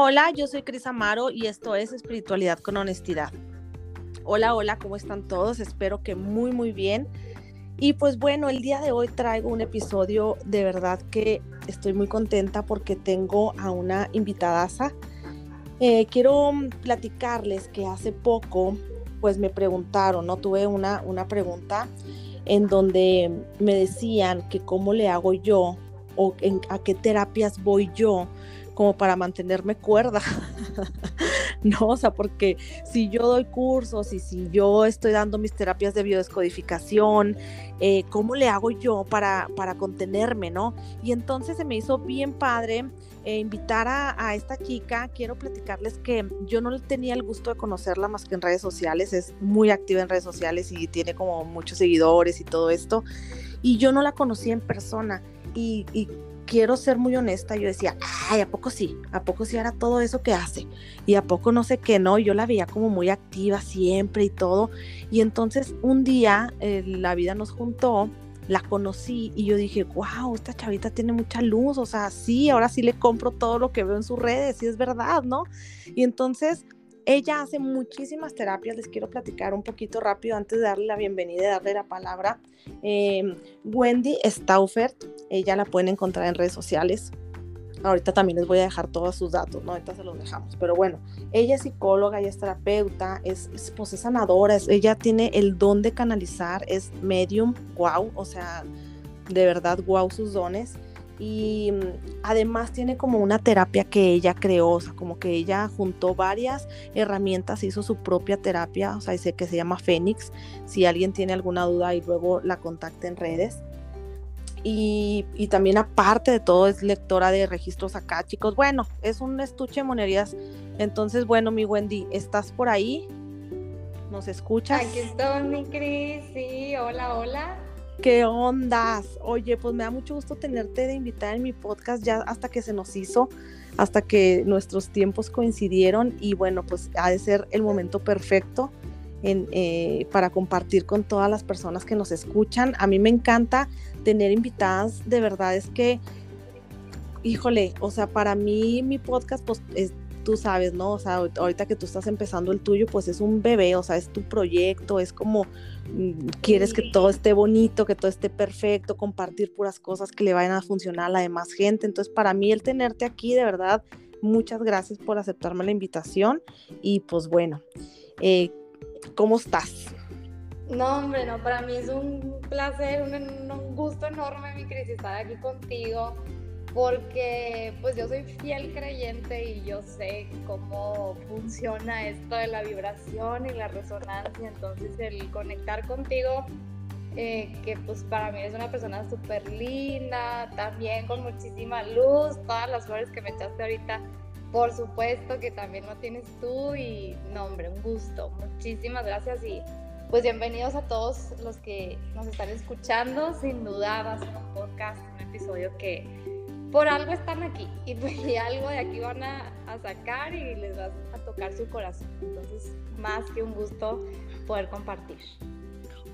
Hola, yo soy Cris Amaro y esto es Espiritualidad con Honestidad. Hola, hola, ¿cómo están todos? Espero que muy, muy bien. Y pues bueno, el día de hoy traigo un episodio de verdad que estoy muy contenta porque tengo a una invitadaza. Eh, quiero platicarles que hace poco pues me preguntaron, ¿no? Tuve una, una pregunta en donde me decían que cómo le hago yo o a qué terapias voy yo como para mantenerme cuerda. no, o sea, porque si yo doy cursos y si yo estoy dando mis terapias de biodescodificación, eh, ¿cómo le hago yo para, para contenerme, no? Y entonces se me hizo bien padre eh, invitar a, esta chica. Quiero platicarles que yo no tenía el gusto de conocerla más que en redes sociales, es muy activa en redes sociales y tiene como muchos seguidores y todo esto. Y yo no la conocí en persona. Y, quiero ser muy honesta, yo decía, ay, ¿a poco sí? ¿A poco sí era todo eso que hace? Y a poco no sé qué, no, yo la veía como muy activa siempre y todo. Y entonces un día eh, la vida nos juntó, la conocí y yo dije, wow, esta chavita tiene mucha luz, o sea, sí, ahora sí le compro todo lo que veo en sus redes, y es verdad, ¿no? Y entonces ella hace muchísimas terapias, les quiero platicar un poquito rápido antes de darle la bienvenida y darle la palabra. Eh, Wendy Staufert, ella la pueden encontrar en redes sociales. Ahorita también les voy a dejar todos sus datos, ¿no? Ahorita se los dejamos. Pero bueno, ella es psicóloga, ella es terapeuta, es, pues es sanadora, ella tiene el don de canalizar, es medium, wow, o sea, de verdad, wow sus dones y mm, además tiene como una terapia que ella creó, o sea, como que ella juntó varias herramientas, hizo su propia terapia, o sea, dice que se llama Fénix, si alguien tiene alguna duda y luego la contacta en redes. Y, y, también aparte de todo es lectora de registros acá, chicos. Bueno, es un estuche de monerías. Entonces, bueno, mi Wendy, ¿estás por ahí? ¿Nos escuchas? Aquí estoy, mi Cris. Sí, hola, hola. ¿Qué ondas? Oye, pues me da mucho gusto tenerte de invitar en mi podcast ya hasta que se nos hizo, hasta que nuestros tiempos coincidieron y bueno, pues ha de ser el momento perfecto en, eh, para compartir con todas las personas que nos escuchan. A mí me encanta tener invitadas, de verdad es que, híjole, o sea, para mí mi podcast pues es tú sabes, ¿no? O sea, ahorita que tú estás empezando el tuyo, pues es un bebé, o sea, es tu proyecto, es como mm, quieres que todo esté bonito, que todo esté perfecto, compartir puras cosas que le vayan a funcionar a la demás gente. Entonces, para mí el tenerte aquí, de verdad, muchas gracias por aceptarme la invitación y pues bueno, eh, ¿cómo estás? No, hombre, no, para mí es un placer, un, un gusto enorme, mi Cris, estar aquí contigo porque pues yo soy fiel creyente y yo sé cómo funciona esto de la vibración y la resonancia, entonces el conectar contigo, eh, que pues para mí es una persona súper linda, también con muchísima luz, todas las flores que me echaste ahorita, por supuesto que también lo tienes tú y no hombre, un gusto, muchísimas gracias y pues bienvenidos a todos los que nos están escuchando, sin duda va a ser un podcast, un episodio que por algo están aquí y, pues, algo de aquí van a, sacar y les vas a tocar su corazón. Entonces, más que un gusto poder compartir.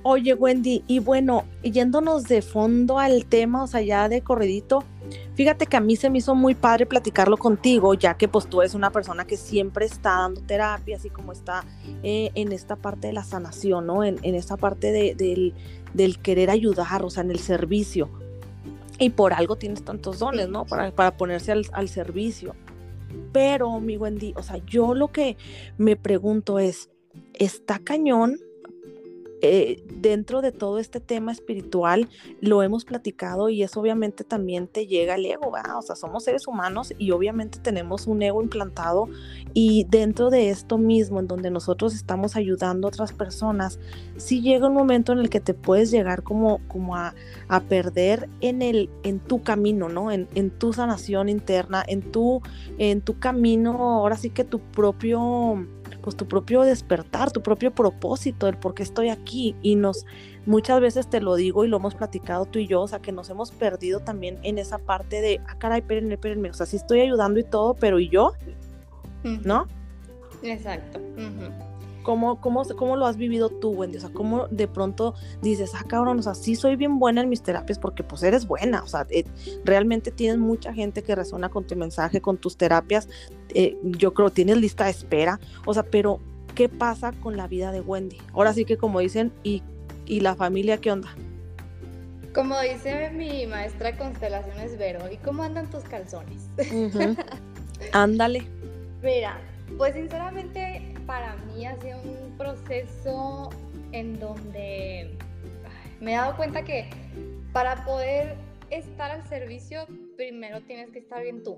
Oye, Wendy, y bueno, yéndonos de fondo al tema, o sea, ya de corredito, fíjate que a mí se me hizo muy padre platicarlo contigo, ya que pues tú eres una persona que siempre está dando terapia, así como está eh, en esta parte de la sanación, ¿no? En, esta parte del, del querer ayudar, o sea, en el servicio y por algo tienes tantos dones, ¿no? Para, para ponerse al, al, servicio. Pero, mi Wendy, o sea, yo lo que me pregunto es, ¿está cañón eh, dentro de todo este tema espiritual lo hemos platicado y eso obviamente también te llega el ego, ¿verdad? O sea, somos seres humanos y obviamente tenemos un ego implantado y dentro de esto mismo, en donde nosotros estamos ayudando a otras personas, sí llega un momento en el que te puedes llegar como, como a, a perder en, el, en tu camino, ¿no? En, en tu sanación interna, en tu, en tu camino, ahora sí que tu propio pues tu propio despertar, tu propio propósito, el por qué estoy aquí. Y nos, muchas veces te lo digo y lo hemos platicado tú y yo, o sea, que nos hemos perdido también en esa parte de, ah, caray, espérenme, espérenme, o sea, sí estoy ayudando y todo, pero ¿y yo? ¿No? Exacto. ¿Cómo, cómo, cómo lo has vivido tú, Wendy? O sea, ¿cómo de pronto dices, ah, cabrón, o sea, sí soy bien buena en mis terapias porque pues eres buena, o sea, eh, realmente tienes mucha gente que resuena con tu mensaje, con tus terapias, eh, yo creo tienes lista de espera, o sea, pero ¿qué pasa con la vida de Wendy? Ahora sí que como dicen, ¿y, y la familia qué onda? Como dice mi maestra constelaciones Vero, ¿y cómo andan tus calzones? Ándale. Mira, pues sinceramente para mí ha sido un proceso en donde me he dado cuenta que para poder estar al servicio, primero tienes que estar bien tú.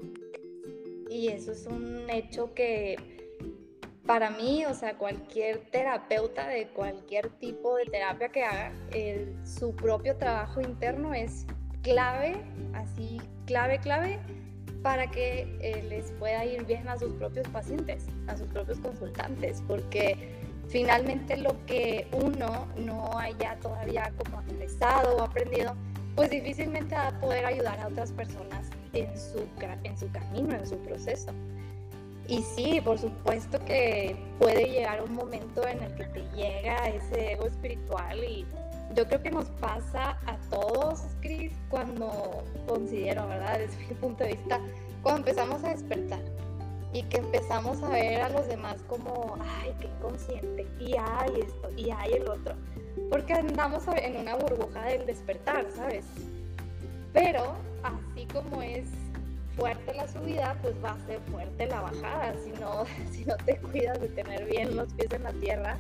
Y eso es un hecho que para mí, o sea, cualquier terapeuta de cualquier tipo de terapia que haga, su propio trabajo interno es clave, así, clave, clave, para que eh, les pueda ir bien a sus propios pacientes, a sus propios consultantes, porque finalmente lo que uno no haya todavía como analizado o aprendido, pues difícilmente va a poder ayudar a otras personas en su, en su camino, en su proceso. Y sí, por supuesto que puede llegar un momento en el que te llega ese ego espiritual y yo creo que nos pasa a todos, Cris, cuando considero, ¿verdad? Desde mi punto de vista, cuando empezamos a despertar y que empezamos a ver a los demás como, ay, qué inconsciente, y hay esto, y hay el otro, porque andamos en una burbuja del despertar, ¿sabes? Pero así como es fuerte la subida, pues va a ser fuerte la bajada, si no, si no te cuidas de tener bien los pies en la tierra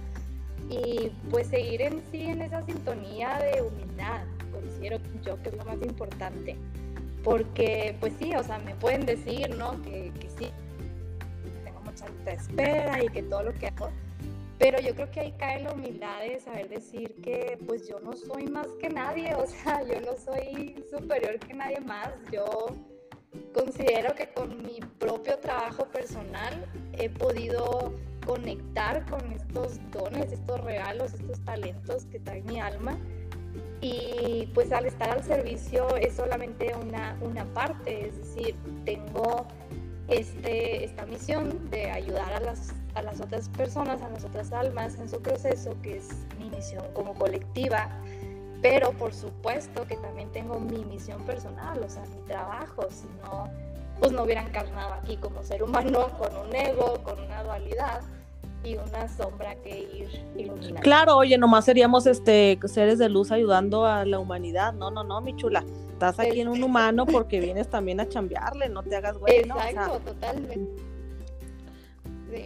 y pues seguir en sí en esa sintonía de humildad, considero yo que es lo más importante. Porque pues sí, o sea, me pueden decir, ¿no? Que, que sí, tengo mucha espera y que todo lo que hago, pero yo creo que ahí cae la humildad de saber decir que pues yo no soy más que nadie, o sea, yo no soy superior que nadie más, yo considero que con mi propio trabajo personal he podido conectar con estos dones, estos regalos, estos talentos que trae mi alma. Y pues al estar al servicio es solamente una, una parte, es decir, tengo este, esta misión de ayudar a las, a las otras personas, a las otras almas en su proceso, que es mi misión como colectiva, pero por supuesto que también tengo mi misión personal, o sea, mi trabajo, si no, pues no hubiera encarnado aquí como ser humano con un ego, con una dualidad y una sombra que ir iluminando. Claro, oye, nomás seríamos este seres de luz ayudando a la humanidad. No, no, no, mi chula. Estás aquí en un humano porque vienes también a chambearle, no te hagas güey. Exacto, totalmente.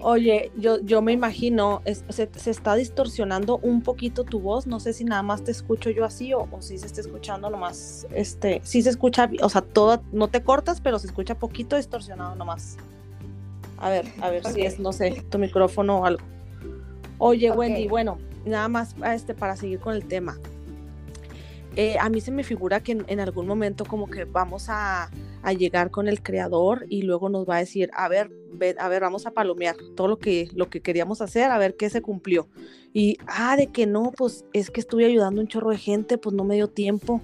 Oye, yo, yo me imagino, se, está distorsionando un poquito tu voz, no sé si nada más te escucho yo así o, si se está escuchando nomás, este, si se escucha, o sea, todo, no te cortas, pero se escucha poquito distorsionado nomás. A ver, a ver si es, no sé, tu micrófono o algo. Oye, Wendy, bueno, nada más este, para seguir con el tema. Eh, a mí se me figura que en, algún momento como que vamos a, llegar con el creador y luego nos va a decir, a ver, a ver, vamos a palomear todo lo que, lo que queríamos hacer, a ver qué se cumplió. Y, ah, de que no, pues es que estuve ayudando a un chorro de gente, pues no me dio tiempo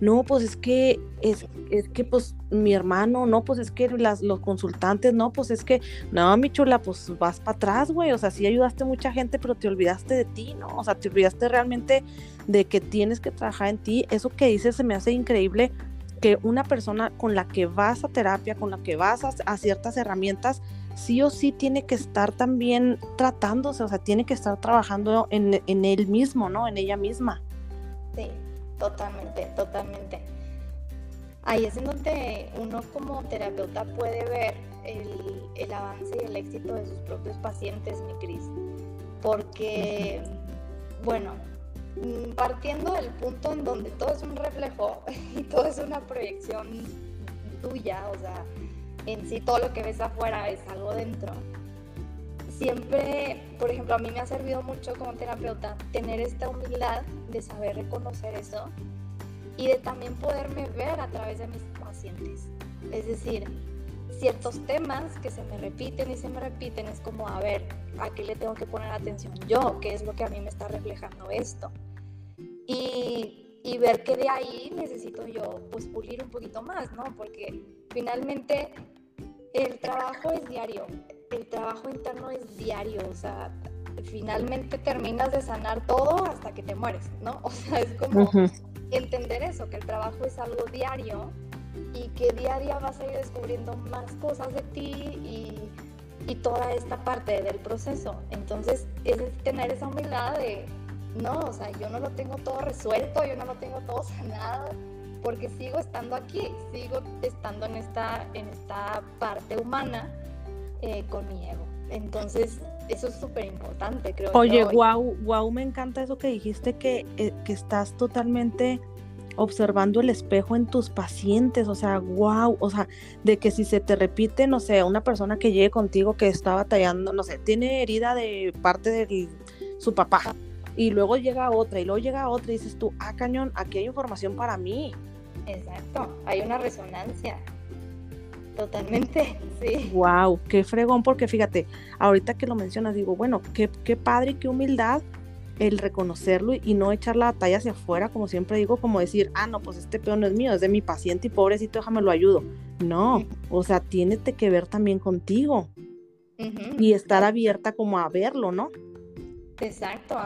no, pues es que, es, es que pues mi hermano, no, pues es que las, los consultantes, no, pues es que, no, mi chula, pues vas para atrás, güey, o sea, sí ayudaste a mucha gente, pero te olvidaste de ti, ¿no? O sea, te olvidaste realmente de que tienes que trabajar en ti. Eso que dices se me hace increíble que una persona con la que vas a terapia, con la que vas a, ciertas herramientas, sí o sí tiene que estar también tratándose, o sea, tiene que estar trabajando en, en él mismo, ¿no? En ella misma. Sí, Totalmente, totalmente. Ahí es en donde uno como terapeuta puede ver el, avance y el éxito de sus propios pacientes, mi Cris. Porque, bueno, mm, partiendo del punto en donde todo es un reflejo y todo es una proyección tuya, o sea, en sí todo lo que ves afuera es algo dentro siempre, por ejemplo, a mí me ha servido mucho como terapeuta tener esta humildad de saber reconocer eso y de también poderme ver a través de mis pacientes. Es decir, ciertos temas que se me repiten y se me repiten es como, a ver, ¿a qué le tengo que poner atención yo? ¿Qué es lo que a mí me está reflejando esto? Y, ver que de ahí necesito yo pues pulir un poquito más, ¿no? Porque finalmente el trabajo es diario, el trabajo interno es diario, o sea, finalmente terminas de sanar todo hasta que te mueres, ¿no? O sea, es como entender eso, que el trabajo es algo diario y que día a día vas a ir descubriendo más cosas de ti y, y toda esta parte del proceso. Entonces, es tener esa humildad de, no, o sea, yo no lo tengo todo resuelto, yo no lo tengo todo sanado, porque sigo estando aquí, sigo estando en esta, en esta parte humana eh, con mi ego. Entonces, eso es súper importante, creo. Oye, guau, guau, me encanta eso que dijiste, que, eh, que estás totalmente observando el espejo en tus pacientes, o sea, wow, o sea, de que si se te repite, no sé, una persona que llegue contigo que está batallando, no sé, tiene herida de parte de su papá, y luego llega otra, y luego llega otra, y dices tú, ah, cañón, aquí hay información para mí. Exacto, hay una resonancia. Totalmente, sí. Wow, qué fregón, porque fíjate, ahorita que lo mencionas, digo, bueno, qué, qué padre y qué humildad el reconocerlo y no echar la batalla hacia afuera, como siempre digo, como decir, ah, no, pues este peón no es mío, es de mi paciente y pobrecito, déjame lo ayudo. No, o sea, tiene que ver también contigo y estar abierta como a verlo, ¿no? Exacto,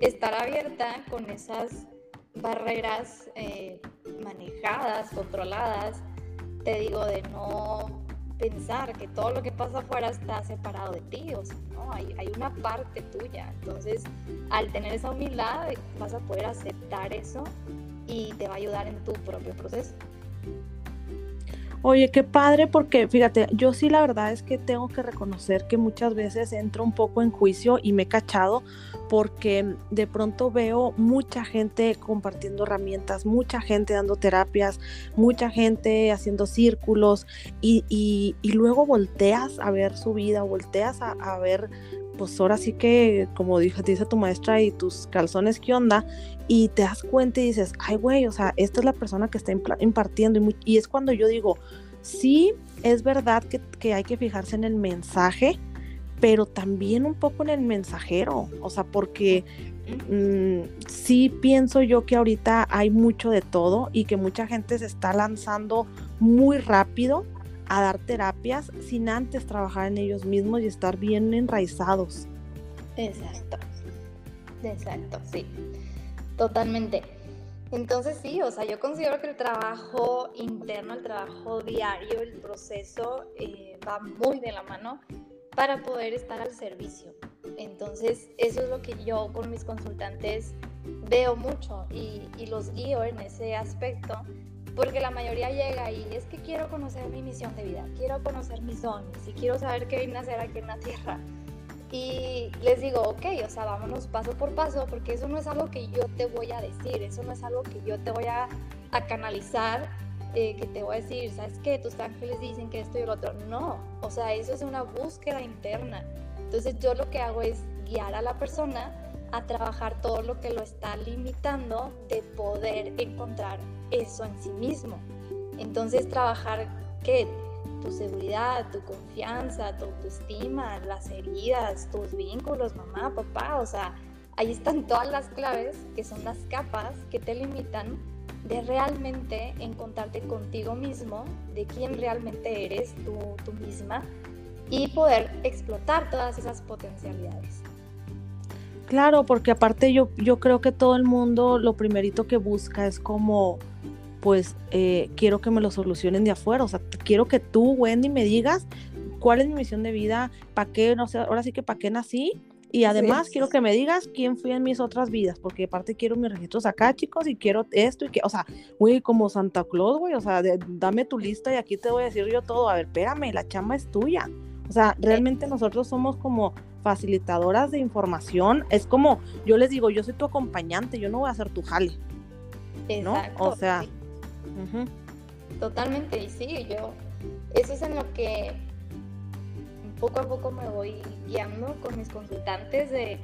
estar abierta con esas barreras eh, manejadas, controladas, te digo, de no pensar que todo lo que pasa afuera está separado de ti, o sea, no, hay, hay una parte tuya. Entonces, al tener esa humildad, vas a poder aceptar eso y te va a ayudar en tu propio proceso. Oye, qué padre, porque fíjate, yo sí la verdad es que tengo que reconocer que muchas veces entro un poco en juicio y me he cachado porque de pronto veo mucha gente compartiendo herramientas, mucha gente dando terapias, mucha gente haciendo círculos y, y, luego volteas a ver su vida, volteas a, ver, pues ahora sí que, como dice, dice tu maestra y tus calzones, ¿qué onda? Y te das cuenta y dices, ay güey, o sea, esta es la persona que está impartiendo y, y es cuando yo digo, sí, es verdad que, que hay que fijarse en el mensaje, pero también un poco en el mensajero, o sea, porque mm, sí pienso yo que ahorita hay mucho de todo y que mucha gente se está lanzando muy rápido a dar terapias sin antes trabajar en ellos mismos y estar bien enraizados. Exacto, exacto, sí, totalmente. Entonces sí, o sea, yo considero que el trabajo interno, el trabajo diario, el proceso eh, va muy de la mano para poder estar al servicio. Entonces, eso es lo que yo con mis consultantes veo mucho y, los guío en ese aspecto, porque la mayoría llega y es que quiero conocer mi misión de vida, quiero conocer mis dones y quiero saber qué vine a hacer aquí en la tierra. Y les digo, ok, o sea, vámonos paso por paso, porque eso no es algo que yo te voy a decir, eso no es algo que yo te voy a, a canalizar eh, que te voy a decir, ¿sabes qué? Tus ángeles dicen que esto y lo otro. No, o sea, eso es una búsqueda interna. Entonces yo lo que hago es guiar a la persona a trabajar todo lo que lo está limitando de poder encontrar eso en sí mismo. Entonces trabajar que tu seguridad, tu confianza, tu autoestima, las heridas, tus vínculos, mamá, papá, o sea, ahí están todas las claves que son las capas que te limitan de realmente encontrarte contigo mismo, de quién realmente eres tú, tú misma y poder explotar todas esas potencialidades. Claro, porque aparte yo, yo creo que todo el mundo lo primerito que busca es como, pues eh, quiero que me lo solucionen de afuera, o sea, quiero que tú, Wendy, me digas cuál es mi misión de vida, para qué, no sé, ahora sí que para qué nací y además quiero que me digas quién fui en mis otras vidas, porque aparte quiero mis registros acá, chicos, y quiero esto y que, o sea, güey, como Santa Claus, güey, o sea, dame tu lista y aquí te voy a decir yo todo. A ver, espérame, la chamba es tuya. O sea, realmente nosotros somos como facilitadoras de información. Es como, yo les digo, yo soy tu acompañante, yo no voy a ser tu jale. Exacto, O sea. Totalmente, y sí, yo, eso es en lo que poco a poco me voy guiando con mis consultantes de,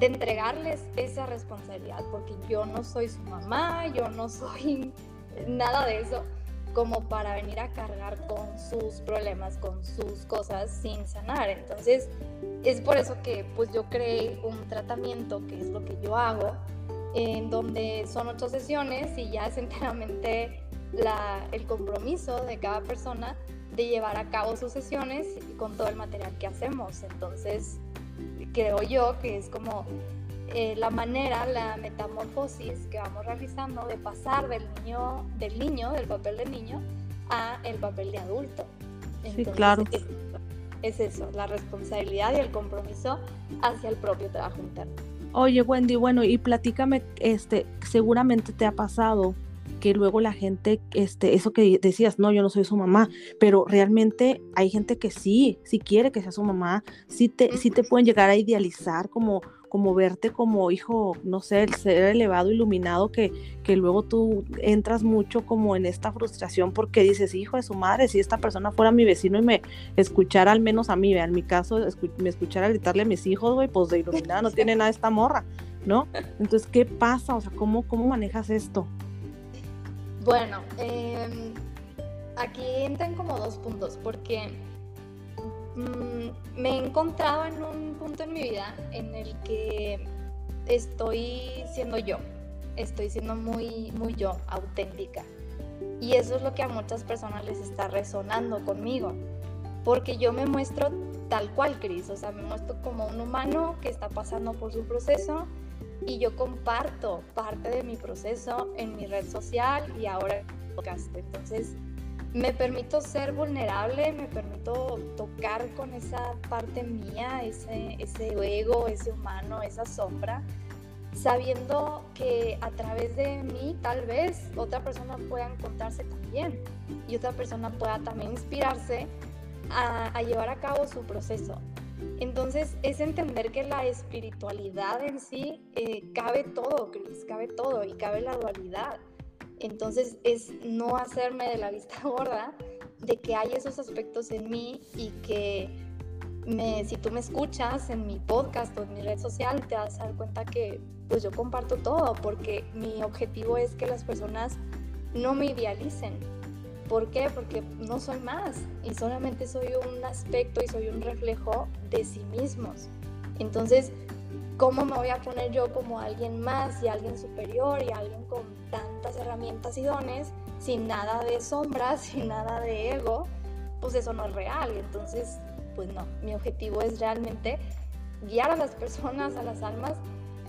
entregarles esa responsabilidad, porque yo no soy su mamá, yo no soy nada de eso, como para venir a cargar con sus problemas, con sus cosas sin sanar. Entonces, es por eso que pues yo creé un tratamiento, que es lo que yo hago, en donde son ocho sesiones y ya es enteramente la, el compromiso de cada persona de llevar a cabo sus sesiones con todo el material que hacemos. Entonces, creo yo que es como eh, la manera, la metamorfosis que vamos realizando de pasar del niño, del niño, del papel de niño, a el papel de adulto. sí, claro. Es, eso, la responsabilidad y el compromiso hacia el propio trabajo interno. Oye, Wendy, bueno, y platícame, este, seguramente te ha pasado que luego la gente, este, eso que decías, no, yo no soy su mamá, pero realmente hay gente que sí, sí quiere que sea su mamá, sí te, sí te pueden llegar a idealizar como, como verte como hijo, no sé, el ser elevado, iluminado, que, que luego tú entras mucho como en esta frustración porque dices, hijo de su madre, si esta persona fuera mi vecino y me escuchara al menos a mí, en mi caso, me escuchara gritarle a mis hijos, güey, pues de iluminada no tiene nada esta morra, ¿no? Entonces, ¿qué pasa? O sea, ¿cómo, cómo manejas esto? Bueno, em, aquí entran como dos puntos, porque mm, me he encontrado en un punto en mi vida en el que estoy siendo yo, estoy siendo muy, muy yo, auténtica. Y eso es lo que a muchas personas les está resonando conmigo, porque yo me muestro tal cual, Cris, o sea, me muestro como un humano que está pasando por su proceso y yo comparto parte de mi proceso en mi red social y ahora en podcast. Entonces, me permito ser vulnerable, me permito tocar con esa parte mía, ese, ego, ese humano, esa sombra, sabiendo que a través de mí tal vez otra persona pueda encontrarse también y otra persona pueda también inspirarse a, a llevar a cabo su proceso. Entonces es entender que la espiritualidad en sí eh, cabe todo, Cris, cabe todo y cabe la dualidad. Entonces es no hacerme de la vista gorda de que hay esos aspectos en mí y que si tú me escuchas en mi podcast o en mi red social te vas a dar cuenta que pues yo comparto todo porque mi objetivo es que las personas no me idealicen, ¿Por qué? Porque no soy más y solamente soy un aspecto y soy un reflejo de sí mismos. Entonces, ¿cómo me voy a poner yo como alguien más y alguien superior y alguien con y dones sin nada de sombras, sin nada de ego? Pues eso no es real. Entonces, pues no, mi objetivo es realmente guiar a las personas, a las almas,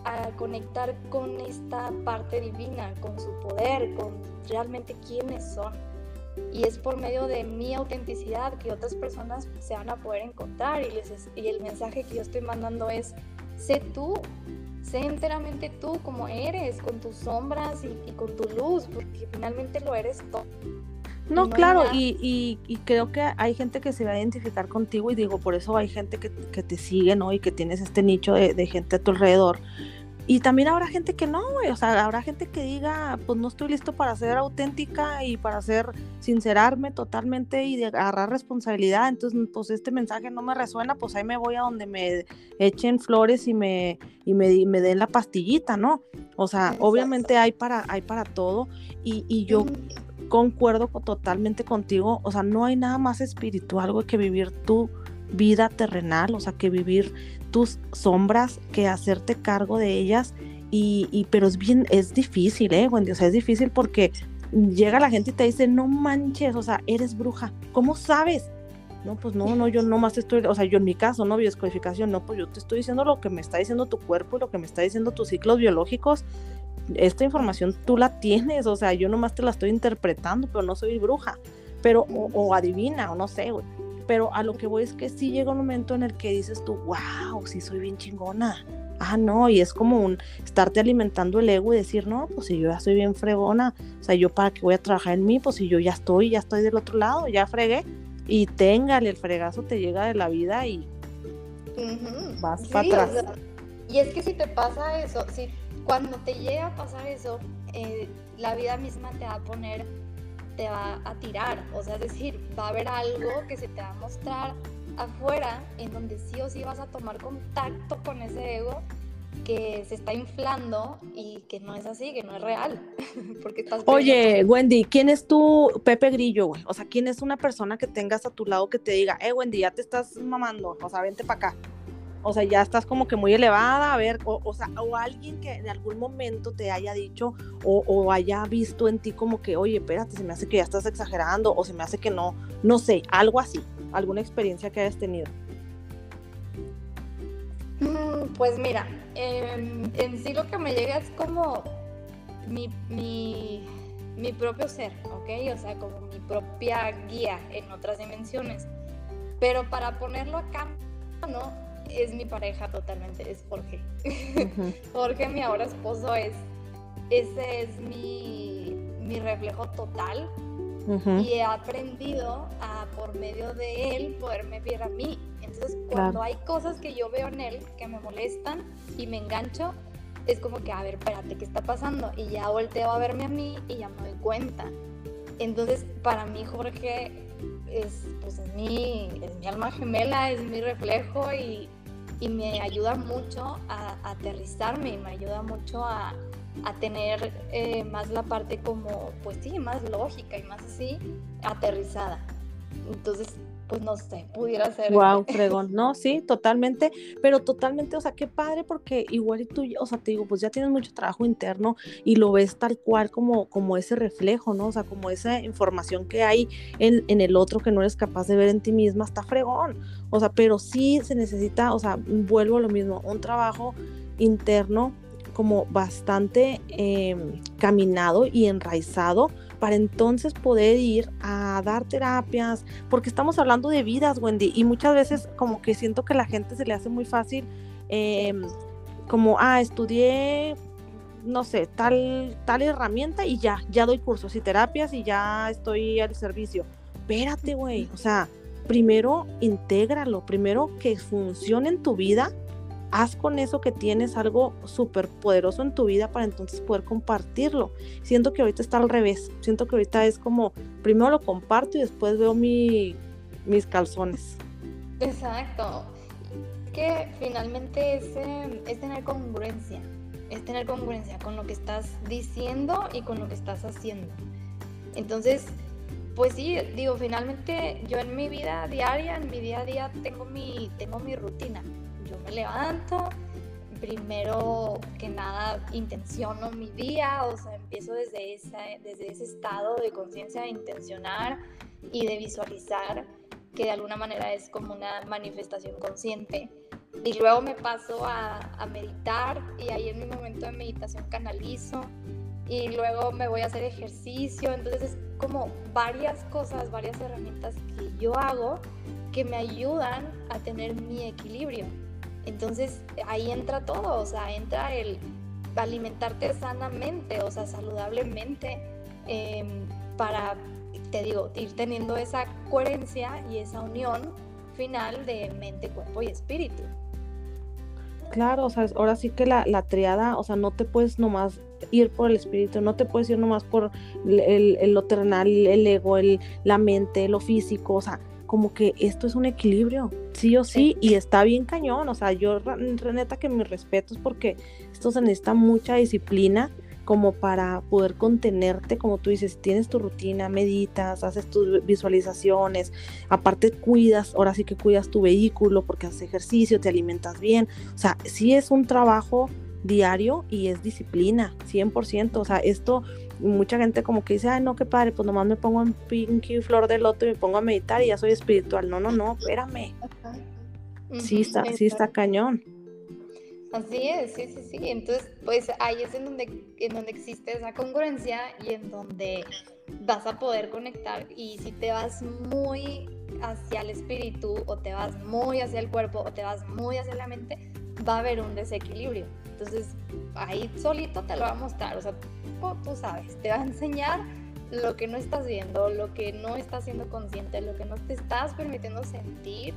a conectar con esta parte divina, con su poder, con realmente quiénes son y es por medio de mi autenticidad que otras personas se van a poder encontrar y, y el mensaje que yo estoy mandando es, sé tú, sé enteramente tú como eres, con tus sombras y, con tu luz, porque finalmente lo eres todo. No, claro, y, y, creo que hay gente que se va a identificar contigo y digo, por eso hay gente que, que te sigue, ¿no? Y que tienes este nicho de, de gente a tu alrededor y también habrá gente que no, güey, o sea, habrá gente que diga, pues no estoy listo para ser auténtica y para ser, sincerarme totalmente y de agarrar responsabilidad, entonces pues este mensaje no me resuena, pues ahí me voy a donde me echen flores y me, y me, me den la pastillita, ¿no? O sea, obviamente hay para, hay para todo y, y yo concuerdo totalmente contigo, o sea, no hay nada más espiritual, güey, que vivir tu vida terrenal, o sea, que vivir tus sombras que hacerte cargo de ellas. Y, pero es bien, es difícil, ¿eh, Wendy? O sea, es difícil porque llega la gente y te dice, no manches, o sea, eres bruja. ¿Cómo sabes? No, pues no, no, yo nomás estoy, o sea, yo en mi caso, no, biodescodificación, no, pues yo te estoy diciendo lo que me está diciendo tu cuerpo y lo que me está diciendo tus ciclos biológicos. Esta información tú la tienes, o sea, yo nomás te la estoy interpretando, pero no soy bruja, pero, o, o adivina, o no sé, güey pero a lo que voy es que sí llega un momento en el que dices tú, wow, sí soy bien chingona. Ah, no, y es como un estarte alimentando el ego y decir, no, pues si yo ya soy bien fregona, o sea, yo para qué voy a trabajar en mí, pues si yo ya estoy, ya estoy del otro lado, ya fregué, y téngale, el fregazo te llega de la vida y vas para atrás. y es que si te pasa eso, si cuando te llega a pasar eso, eh, la vida misma te va a poner te va a tirar. O sea, es decir, va a haber algo que se te va a mostrar afuera en donde sí o sí vas a tomar contacto con ese ego que se está inflando y que no es así, que no es real. Porque estás Oye, Wendy, ¿quién es tu Pepe Grillo, güey? O sea, ¿quién es una persona que tengas a tu lado que te diga, eh, Wendy, ya te estás mamando, o sea, vente para acá? O sea, ya estás como que muy elevada, a ver, o, sea, o alguien que en algún momento te haya dicho o, haya visto en ti como que, oye, espérate, se me hace que ya estás exagerando o se me hace que no, no sé, algo así, alguna experiencia que hayas tenido. Mm, pues mira, em, en sí lo que me llega es como mi, mi, mi propio ser, ¿ok? O sea, como mi propia guía en otras dimensiones. Pero para ponerlo acá, ¿no? Es mi pareja totalmente, es Jorge. Jorge, mi ahora esposo, es, ese es mi, mi reflejo total. Y he aprendido a, por medio de él, poderme ver a mí. Entonces, cuando hay cosas que yo veo en él que me molestan y me engancho, es como que, a ver, espérate, ¿qué está pasando? Y ya volteo a verme a mí y ya me doy cuenta. Entonces, para mí, Jorge es, pues, es, mi, es mi alma gemela, es mi reflejo y, y me ayuda mucho a, aterrizarme y me ayuda mucho a, a tener eh, más la parte como, pues sí, más lógica y más así, aterrizada. Entonces, pues no sé, pudiera ser. Wow, fregón, no, sí, totalmente, pero totalmente, o sea, qué padre porque igual tú, o sea, te digo, pues ya tienes mucho trabajo interno y lo ves tal cual como, como ese reflejo, ¿no? O sea, como esa información que hay en, en el otro que no eres capaz de ver en ti misma, está fregón, o sea, pero sí se necesita, o sea, vuelvo a lo mismo, un trabajo interno como bastante em, caminado y enraizado para entonces poder ir a dar terapias, porque estamos hablando de vidas, Wendy, y muchas veces como que siento que la gente se le hace muy fácil, em, como, ah, estudié, no sé, tal, tal herramienta y ya, ya doy cursos y terapias y ya estoy al servicio. Espérate, güey, o sea, primero intégralo, primero que funcione en tu vida haz con eso que tienes algo súper poderoso en tu vida para entonces poder compartirlo. Siento que ahorita está al revés. Siento que ahorita es como, primero lo comparto y después veo mi, mis calzones. Exacto. Que finalmente es, em, es tener congruencia. Es tener congruencia con lo que estás diciendo y con lo que estás haciendo. Entonces, pues sí, digo, finalmente yo en mi vida diaria, en mi día a día, tengo mi, tengo mi rutina yo me levanto, primero que nada intenciono mi día, o sea, empiezo desde, esa, desde ese estado de conciencia de intencionar y de visualizar, que de alguna manera es como una manifestación consciente. Y luego me paso a, a meditar y ahí en mi momento de meditación canalizo y luego me voy a hacer ejercicio, entonces es como varias cosas, varias herramientas que yo hago que me ayudan a tener mi equilibrio. Entonces ahí entra todo, o sea, entra el alimentarte sanamente, o sea, saludablemente, em, para, te digo, ir teniendo esa coherencia y esa unión final de mente, cuerpo y espíritu. Claro, o sea, ahora sí que la, la triada, o sea, no te puedes nomás ir por el espíritu, no te puedes ir nomás por el, el, lo terrenal, el ego, el, la mente, lo físico, o sea, como que esto es un equilibrio, sí o sí, y está bien cañón, o sea, yo neta que mis respetos porque esto se necesita mucha disciplina como para poder contenerte, como tú dices, tienes tu rutina, meditas, haces tus visualizaciones, aparte cuidas, ahora sí que cuidas tu vehículo porque haces ejercicio, te alimentas bien, o sea, sí es un trabajo diario y es disciplina, 100%, o sea, esto mucha gente como que dice, ay, no, qué padre, pues nomás me pongo en pinky flor de loto y me pongo a meditar y ya soy espiritual. No, no, no, espérame. Sí está, sí está cañón. Así es, sí, sí, sí. Entonces, pues ahí es en donde, en donde existe esa congruencia y en donde vas a poder conectar. Y si te vas muy hacia el espíritu o te vas muy hacia el cuerpo o te vas muy hacia la mente, va a haber un desequilibrio. Entonces, ahí solito te lo va a mostrar. O sea, tú sabes, te va a enseñar lo que no estás viendo, lo que no estás siendo consciente, lo que no te estás permitiendo sentir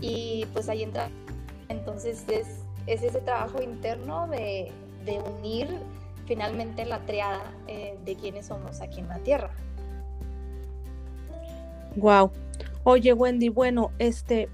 y pues ahí entra. Entonces es, es ese trabajo interno de, de unir finalmente la triada eh, de quienes somos aquí en la Tierra. Wow. Oye, Wendy, bueno, este,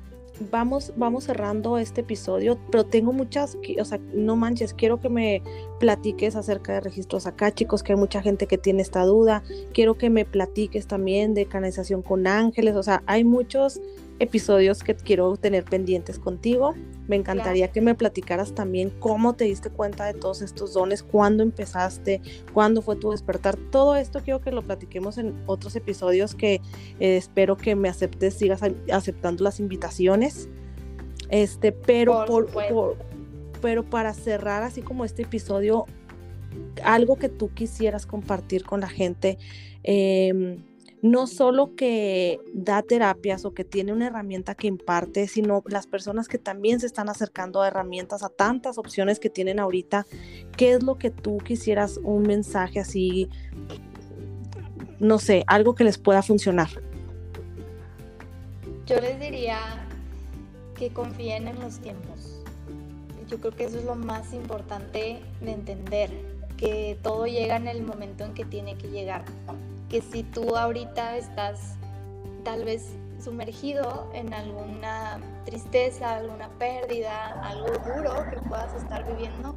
vamos, vamos cerrando este episodio, pero tengo muchas, o sea, no manches, quiero que me platiques acerca de registros acá, chicos, que hay mucha gente que tiene esta duda. Quiero que me platiques también de canalización con ángeles, o sea, hay muchos episodios que quiero tener pendientes contigo. Me encantaría que me platicaras también cómo te diste cuenta de todos estos dones, cuándo empezaste, cuándo fue tu despertar. Todo esto quiero que lo platiquemos en otros episodios que eh, espero que me aceptes, sigas aceptando las invitaciones. Este, pero por, pero para cerrar así como este episodio, algo que tú quisieras compartir con la gente, em, no solo que da terapias o que tiene una herramienta que imparte, sino las personas que también se están acercando a herramientas, a tantas opciones que tienen ahorita, ¿qué es lo que tú quisieras un mensaje así, no sé, algo que les pueda funcionar? Yo les diría que confíen en los tiempos. Yo creo que eso es lo más importante de entender, que todo llega en el momento en que tiene que llegar. Que si tú ahorita estás tal vez sumergido en alguna tristeza, alguna pérdida, algo duro que puedas estar viviendo,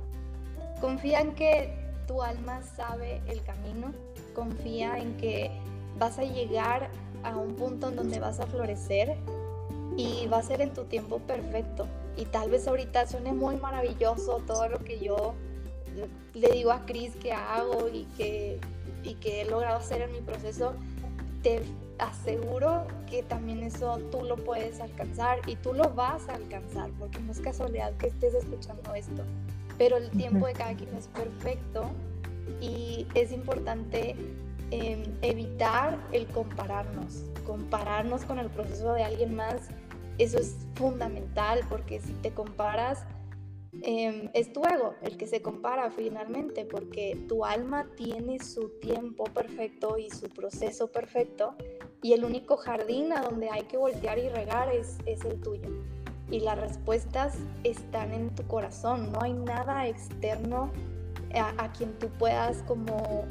confía en que tu alma sabe el camino, confía en que vas a llegar a un punto en donde vas a florecer y va a ser en tu tiempo perfecto. Y tal vez ahorita suene muy maravilloso todo lo que yo le digo a Cris que hago y que, y que he logrado hacer en mi proceso. Te aseguro que también eso tú lo puedes alcanzar y tú lo vas a alcanzar, porque no es casualidad que estés escuchando esto. Pero el tiempo de cada quien es perfecto y es importante Em, evitar el compararnos, compararnos con el proceso de alguien más, eso es fundamental porque si te comparas, em, es tu ego el que se compara finalmente, porque tu alma tiene su tiempo perfecto y su proceso perfecto, y el único jardín a donde hay que voltear y regar es, es el tuyo. Y las respuestas están en tu corazón, no hay nada externo a, quien tú puedas como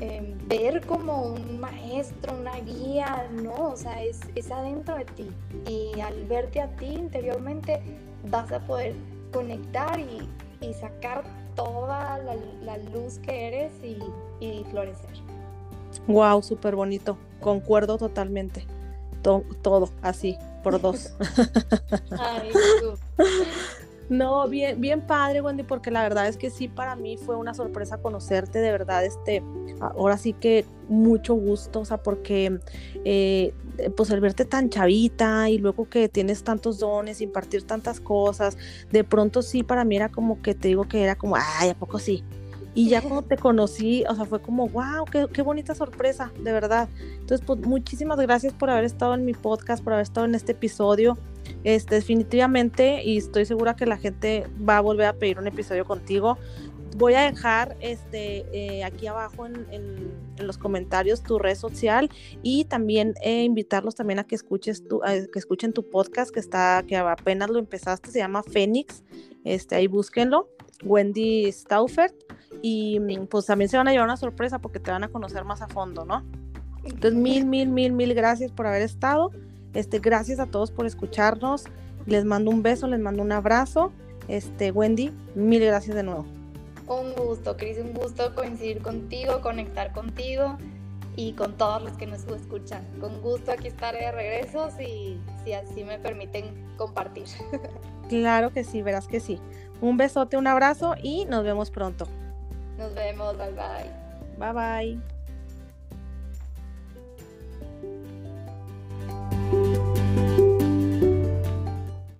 Em, ver como un maestro, una guía, no, o sea, es, es adentro de ti. Y al verte a ti interiormente vas a poder conectar y, y sacar toda la, la, luz que eres y, y florecer. Wow, súper bonito. Concuerdo totalmente. todo, así, por dos. Ay, no, bien, bien padre, Wendy, porque la verdad es que sí, para mí fue una sorpresa conocerte, de verdad, este, ahora sí que mucho gusto, o sea, porque eh, pues el verte tan chavita y luego que tienes tantos dones, impartir tantas cosas, de pronto sí, para mí era como que te digo que era como, ay, ¿a poco sí? Y ya cuando te conocí, o sea, fue como, wow, qué, qué, bonita sorpresa, de verdad. Entonces, pues muchísimas gracias por haber estado en mi podcast, por haber estado en este episodio. Este, definitivamente, y estoy segura que la gente va a volver a pedir un episodio contigo. Voy a dejar este, eh, aquí abajo en, los comentarios tu red social y también eh, invitarlos también a que escuches tu, que escuchen tu podcast que está, que apenas lo empezaste, se llama Fénix. Este, ahí búsquenlo, Wendy Staufert. Y pues también se van a llevar una sorpresa porque te van a conocer más a fondo, ¿no? Entonces, mil, mil, mil, mil gracias por haber estado. Este, gracias a todos por escucharnos. Les mando un beso, les mando un abrazo. Este, Wendy, mil gracias de nuevo. Un gusto, Cris, un gusto coincidir contigo, conectar contigo y con todos los que nos escuchan. Con gusto aquí estaré de regreso si, si así me permiten compartir. Claro que sí, verás que sí. Un besote, un abrazo y nos vemos pronto. Nos vemos, bye bye. Bye bye. thank you